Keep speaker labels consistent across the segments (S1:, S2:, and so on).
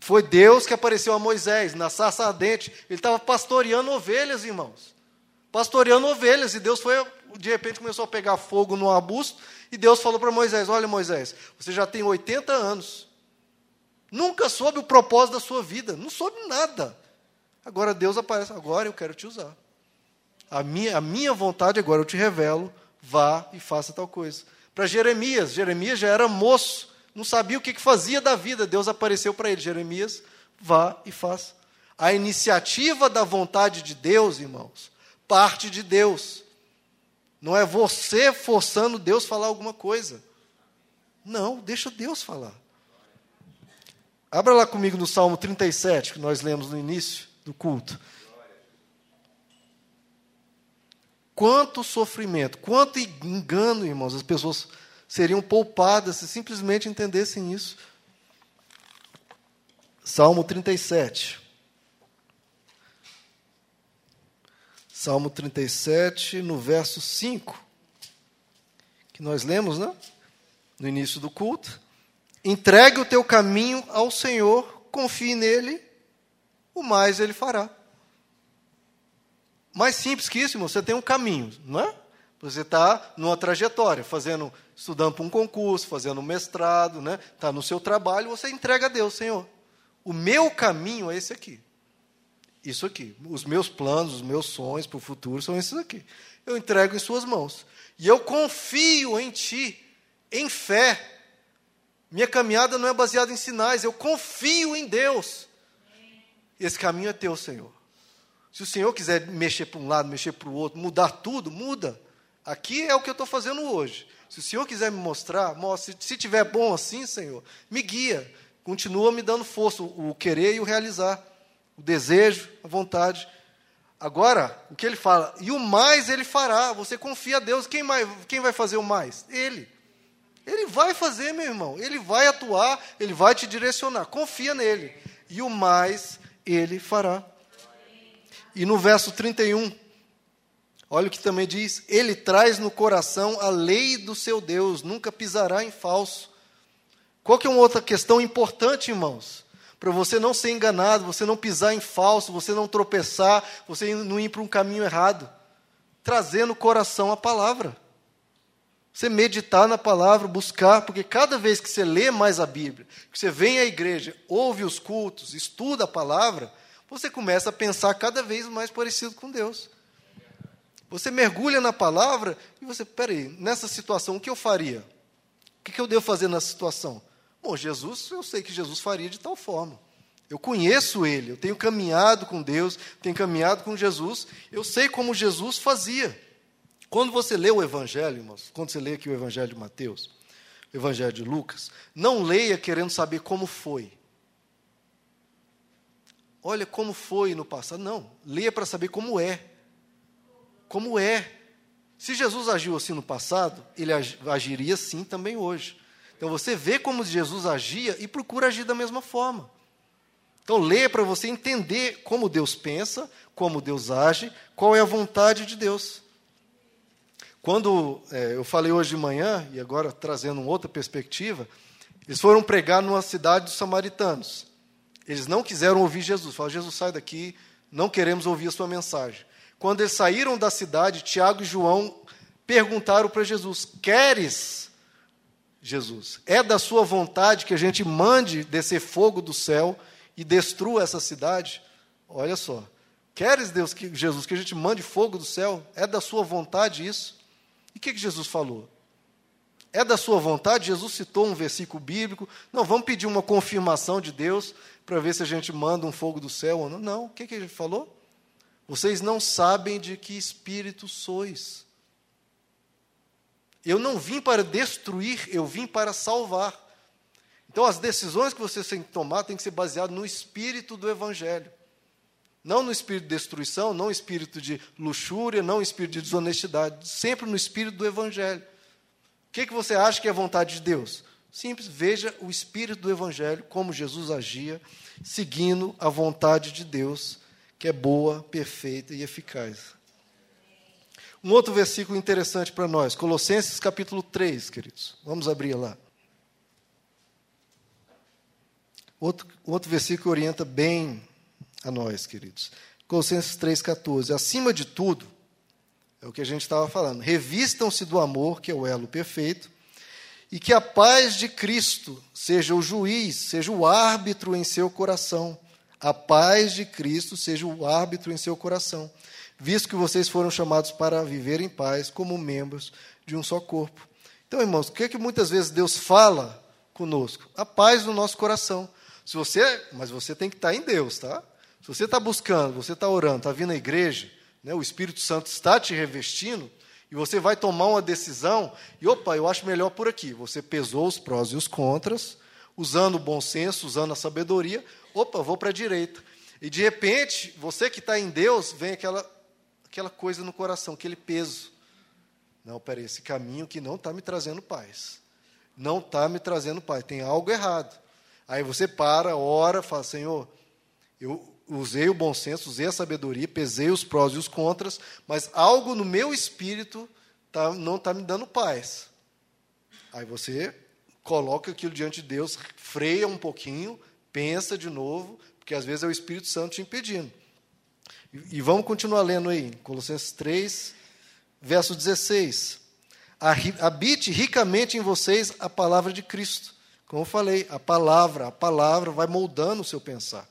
S1: Foi Deus que apareceu a Moisés na sarça ardente. Ele estava pastoreando ovelhas, irmãos. Pastoreando ovelhas. E Deus foi, de repente, começou a pegar fogo no arbusto. E Deus falou para Moisés: Olha, Moisés, você já tem 80 anos. Nunca soube o propósito da sua vida. Não soube nada. Agora Deus aparece. Agora eu quero te usar. A minha, a minha vontade agora eu te revelo. Vá e faça tal coisa. Para Jeremias. Jeremias já era moço não sabia o que, fazia da vida. Deus apareceu para ele, Jeremias, vá e faça. A iniciativa da vontade de Deus, irmãos, parte de Deus. Não é você forçando Deus a falar alguma coisa. Não, deixa Deus falar. Abra lá comigo no Salmo 37, que nós lemos no início do culto. Quanto sofrimento, quanto engano, irmãos, as pessoas seriam poupadas se simplesmente entendessem isso. Salmo 37. Salmo 37, no verso 5, que nós lemos, né? No início do culto. Entregue o teu caminho ao Senhor, confie nele, o mais ele fará. Mais simples que isso, irmão, você tem um caminho, não é? Você está numa trajetória, fazendo, estudando para um concurso, fazendo um mestrado, está né? Tá no seu trabalho, você entrega a Deus, Senhor. O meu caminho é esse aqui. Isso aqui. Os meus planos, os meus sonhos para o futuro são esses aqui. Eu entrego em Suas mãos. E eu confio em Ti, em fé. Minha caminhada não é baseada em sinais, eu confio em Deus. Esse caminho é teu, Senhor. Se o Senhor quiser mexer para um lado, mexer para o outro, mudar tudo, muda. Aqui é o que eu estou fazendo hoje. Se o Senhor quiser me mostrar, mostre. Se tiver bom assim, Senhor, me guia. Continua me dando força, o querer e o realizar, o desejo, a vontade. Agora, o que ele fala? E o mais ele fará. Você confia a Deus. Quem, mais, quem vai fazer o mais? Ele. Ele vai fazer, meu irmão. Ele vai atuar, ele vai te direcionar. Confia nele. E o mais ele fará. E no verso 31, Olha o que também diz: Ele traz no coração a lei do seu Deus, nunca pisará em falso. Qual que é uma outra questão importante, irmãos? Para você não ser enganado, você não pisar em falso, você não tropeçar, você não ir para um caminho errado. Trazer no coração a palavra. Você meditar na palavra, buscar, porque cada vez que você lê mais a Bíblia, que você vem à igreja, ouve os cultos, estuda a palavra, você começa a pensar cada vez mais parecido com Deus. Você mergulha na palavra e você, peraí, nessa situação, o que eu faria? O que eu devo fazer nessa situação? Bom, Jesus, eu sei que Jesus faria de tal forma. Eu conheço Ele, eu tenho caminhado com Deus, tenho caminhado com Jesus, eu sei como Jesus fazia. Quando você lê o Evangelho, irmãos, quando você lê aqui o Evangelho de Mateus, o Evangelho de Lucas, não leia querendo saber como foi. Olha como foi no passado. Não, leia para saber como é como é. Se Jesus agiu assim no passado, ele agiria assim também hoje. Então você vê como Jesus agia e procura agir da mesma forma. Então lê para você entender como Deus pensa, como Deus age, qual é a vontade de Deus. Quando é, eu falei hoje de manhã, e agora trazendo uma outra perspectiva, eles foram pregar numa cidade dos samaritanos. Eles não quiseram ouvir Jesus. Falaram, Jesus, sai daqui, não queremos ouvir a sua mensagem. Quando eles saíram da cidade, Tiago e João perguntaram para Jesus: Queres, Jesus, é da sua vontade que a gente mande descer fogo do céu e destrua essa cidade? Olha só. Queres, Deus, que, Jesus, que a gente mande fogo do céu? É da sua vontade isso? E o que, que Jesus falou? É da sua vontade? Jesus citou um versículo bíblico. Não, vamos pedir uma confirmação de Deus para ver se a gente manda um fogo do céu ou não. Não, o que, que ele falou? Vocês não sabem de que espírito sois. Eu não vim para destruir, eu vim para salvar. Então, as decisões que vocês têm que tomar têm que ser baseadas no espírito do Evangelho. Não no espírito de destruição, não no espírito de luxúria, não no espírito de desonestidade. Sempre no espírito do Evangelho. O que, que você acha que é a vontade de Deus? Simples, veja o espírito do Evangelho, como Jesus agia, seguindo a vontade de Deus que é boa, perfeita e eficaz. Um outro versículo interessante para nós, Colossenses capítulo 3, queridos. Vamos abrir lá. Outro, outro versículo orienta bem a nós, queridos. Colossenses 3,14. Acima de tudo, é o que a gente estava falando, revistam-se do amor, que é o elo perfeito, e que a paz de Cristo seja o juiz, seja o árbitro em seu coração. A paz de Cristo seja o árbitro em seu coração, visto que vocês foram chamados para viver em paz como membros de um só corpo. Então, irmãos, o que, é que muitas vezes Deus fala conosco? A paz no nosso coração. Se você, mas você tem que estar em Deus, tá? Se você está buscando, você está orando, está vindo à igreja, né, o Espírito Santo está te revestindo, e você vai tomar uma decisão, e opa, eu acho melhor por aqui. Você pesou os prós e os contras, usando o bom senso, usando a sabedoria, opa, vou para a direita. E de repente, você que está em Deus, vem aquela, aquela coisa no coração, aquele peso. Não, peraí, esse caminho que não está me trazendo paz. Não está me trazendo paz, tem algo errado. Aí você para, ora, fala, Senhor, eu usei o bom senso, usei a sabedoria, pesei os prós e os contras, mas algo no meu espírito tá, não está me dando paz. Aí você coloca aquilo diante de Deus, freia um pouquinho, pensa de novo, porque às vezes é o Espírito Santo te impedindo. E, e vamos continuar lendo aí, Colossenses 3, verso 16. Habite ricamente em vocês a palavra de Cristo. Como eu falei, a palavra, a palavra vai moldando o seu pensar.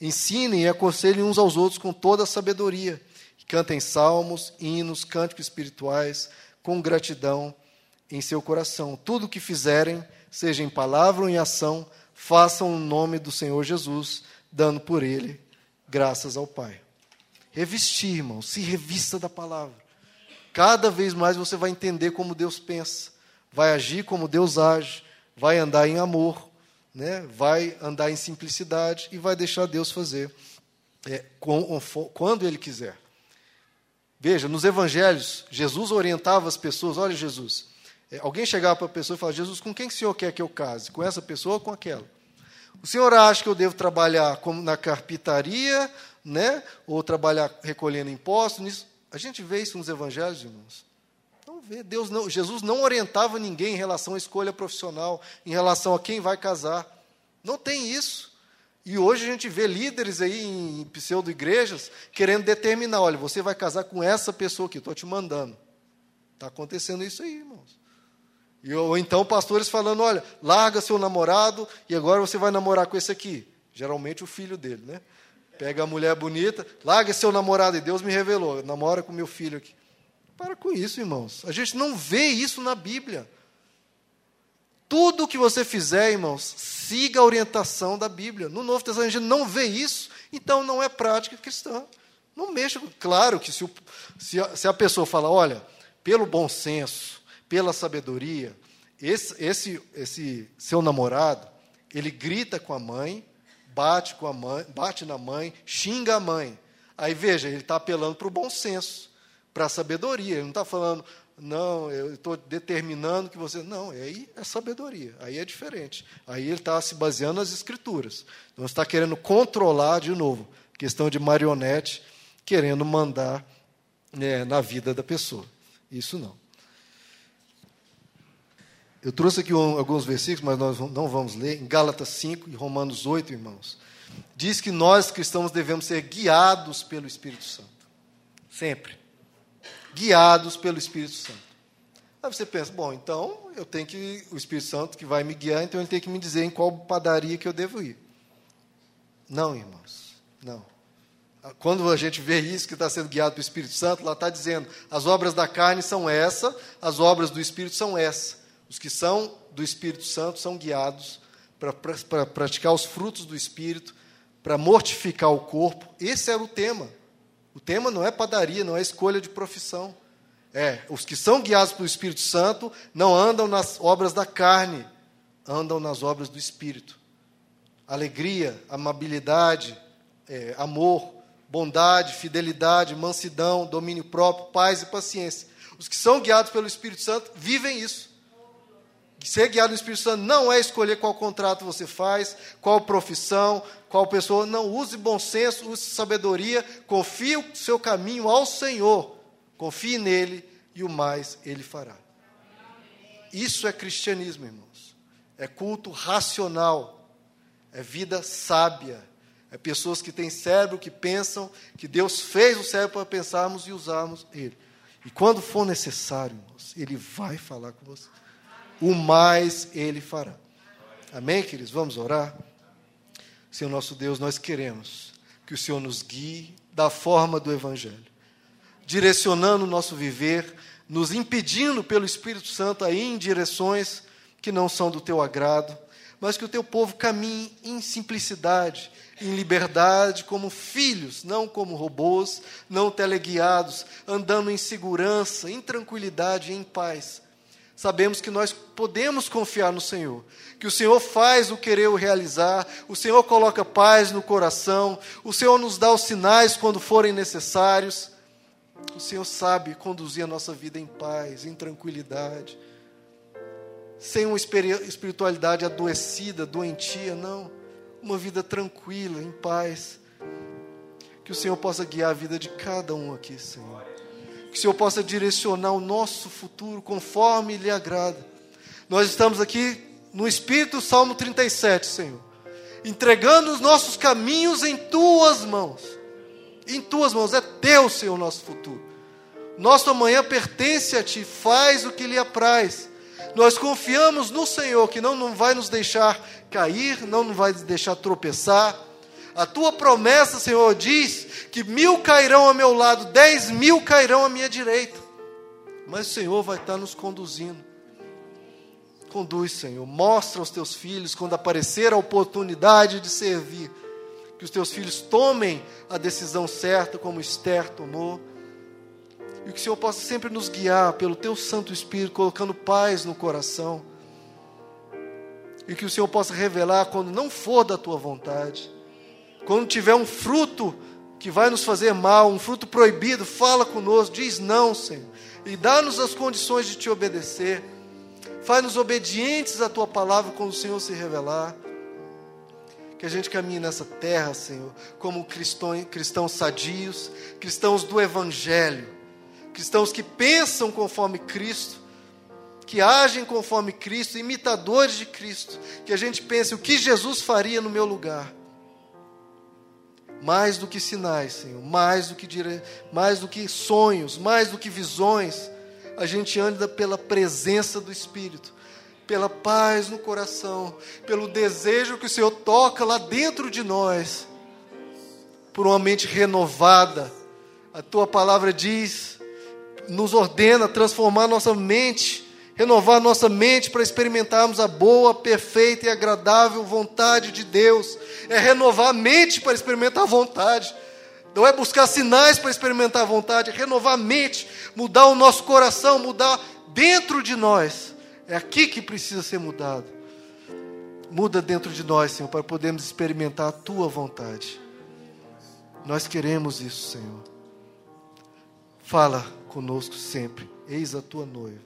S1: Ensinem e aconselhem uns aos outros com toda a sabedoria. Cantem salmos, hinos, cânticos espirituais, com gratidão em seu coração. Tudo o que fizerem, seja em palavra ou em ação, façam o nome do Senhor Jesus, dando por ele graças ao Pai. Revestir, irmão, se revista da palavra. Cada vez mais você vai entender como Deus pensa, vai agir como Deus age, vai andar em amor, né, vai andar em simplicidade e vai deixar Deus fazer é, quando Ele quiser. Veja, nos evangelhos, Jesus orientava as pessoas: olha, Jesus, alguém chegava para a pessoa e falava: Jesus, com quem o senhor quer que eu case? Com essa pessoa ou com aquela? O senhor acha que eu devo trabalhar como na carpintaria, né, ou trabalhar recolhendo impostos? A gente vê isso nos evangelhos, irmãos. Não vê. Deus não, Jesus não orientava ninguém em relação à escolha profissional, em relação a quem vai casar. Não tem isso. E hoje a gente vê líderes aí em pseudo-igrejas querendo determinar: olha, você vai casar com essa pessoa que estou te mandando. Está acontecendo isso aí, irmãos. E, ou então pastores falando: olha, larga seu namorado e agora você vai namorar com esse aqui. Geralmente o filho dele, né? Pega a mulher bonita, larga seu namorado, e Deus me revelou, namora com meu filho aqui. Para com isso, irmãos. A gente não vê isso na Bíblia. Tudo que você fizer, irmãos, siga a orientação da Bíblia. No Novo Testamento a gente não vê isso, então não é prática cristã. Não mexa. Claro que se, o, se, a, se a pessoa fala, olha, pelo bom senso, pela sabedoria, esse, esse, esse seu namorado, ele grita com a mãe, bate com a mãe, bate na mãe, xinga a mãe. Aí veja, ele está apelando para o bom senso para a sabedoria. Ele não está falando, não, eu estou determinando que você. Não, aí é sabedoria, aí é diferente. Aí ele está se baseando nas escrituras. Não está querendo controlar de novo, questão de marionete, querendo mandar né, na vida da pessoa. Isso não. Eu trouxe aqui alguns versículos, mas nós não vamos ler. Em Gálatas 5 e Romanos 8, irmãos. Diz que nós cristãos devemos ser guiados pelo Espírito Santo. Sempre guiados pelo Espírito Santo. Aí você pensa, bom, então eu tenho que, o Espírito Santo que vai me guiar, então ele tem que me dizer em qual padaria que eu devo ir. Não, irmãos, não. Quando a gente vê isso que está sendo guiado pelo Espírito Santo, lá está dizendo: as obras da carne são essa, as obras do Espírito são essa. Os que são do Espírito Santo são guiados para praticar os frutos do Espírito, para mortificar o corpo. Esse era o tema. O tema não é padaria, não é escolha de profissão. É, os que são guiados pelo Espírito Santo não andam nas obras da carne, andam nas obras do Espírito. Alegria, amabilidade, é, amor, bondade, fidelidade, mansidão, domínio próprio, paz e paciência. Os que são guiados pelo Espírito Santo vivem isso. Ser guiado pelo Espírito Santo não é escolher qual contrato você faz, qual profissão, qual pessoa. Não, use bom senso, use sabedoria, confie o seu caminho ao Senhor. Confie nele e o mais ele fará. Isso é cristianismo, irmãos. É culto racional. é vida sábia. É pessoas que têm cérebro, que pensam, que Deus fez o cérebro para pensarmos e usarmos ele. E quando for necessário, irmãos, ele vai falar com você. O mais ele fará. Amém, queridos? Vamos orar? Senhor nosso Deus, nós queremos que o Senhor nos guie da forma do Evangelho, direcionando o nosso viver, nos impedindo pelo Espírito Santo a ir em direções que não são do teu agrado, mas que o teu povo caminhe em simplicidade, em liberdade, como filhos, não como robôs, não teleguiados, andando em segurança, em tranquilidade, em paz. Sabemos que nós podemos confiar no Senhor, que o Senhor faz o querer o realizar, o Senhor coloca paz no coração, o Senhor nos dá os sinais quando forem necessários. O Senhor sabe conduzir a nossa vida em paz, em tranquilidade, sem uma espiritualidade adoecida, doentia, não uma vida tranquila, em paz. Que o Senhor possa guiar a vida de cada um aqui, Senhor. Que o Senhor possa direcionar o nosso futuro conforme lhe agrada. Nós estamos aqui no Espírito, Salmo 37, Senhor. Entregando os nossos caminhos em tuas mãos. Em tuas mãos. É teu, Senhor, o nosso futuro. Nosso amanhã pertence a ti. Faz o que lhe apraz. Nós confiamos no Senhor, que não, não vai nos deixar cair, não nos vai nos deixar tropeçar. A tua promessa, Senhor, diz que mil cairão ao meu lado, dez mil cairão à minha direita. Mas o Senhor vai estar nos conduzindo. Conduz, Senhor. Mostra aos teus filhos, quando aparecer a oportunidade de servir, que os teus filhos tomem a decisão certa, como Esther tomou e que o Senhor possa sempre nos guiar pelo Teu Santo Espírito, colocando paz no coração. E que o Senhor possa revelar quando não for da Tua vontade. Quando tiver um fruto que vai nos fazer mal, um fruto proibido, fala conosco, diz não, Senhor. E dá-nos as condições de te obedecer. Faz-nos obedientes à Tua palavra quando o Senhor se revelar. Que a gente caminhe nessa terra, Senhor, como cristãos, cristãos sadios, cristãos do Evangelho cristãos que pensam conforme Cristo, que agem conforme Cristo, imitadores de Cristo, que a gente pense o que Jesus faria no meu lugar. Mais do que sinais, Senhor, mais do que dire... mais do que sonhos, mais do que visões, a gente anda pela presença do Espírito, pela paz no coração, pelo desejo que o Senhor toca lá dentro de nós, por uma mente renovada. A tua palavra diz nos ordena transformar nossa mente, renovar nossa mente para experimentarmos a boa, perfeita e agradável vontade de Deus. É renovar a mente para experimentar a vontade. Não é buscar sinais para experimentar a vontade, é renovar a mente, mudar o nosso coração, mudar dentro de nós. É aqui que precisa ser mudado. Muda dentro de nós, Senhor, para podermos experimentar a tua vontade. Nós queremos isso, Senhor. Fala conosco sempre. Eis a tua noiva.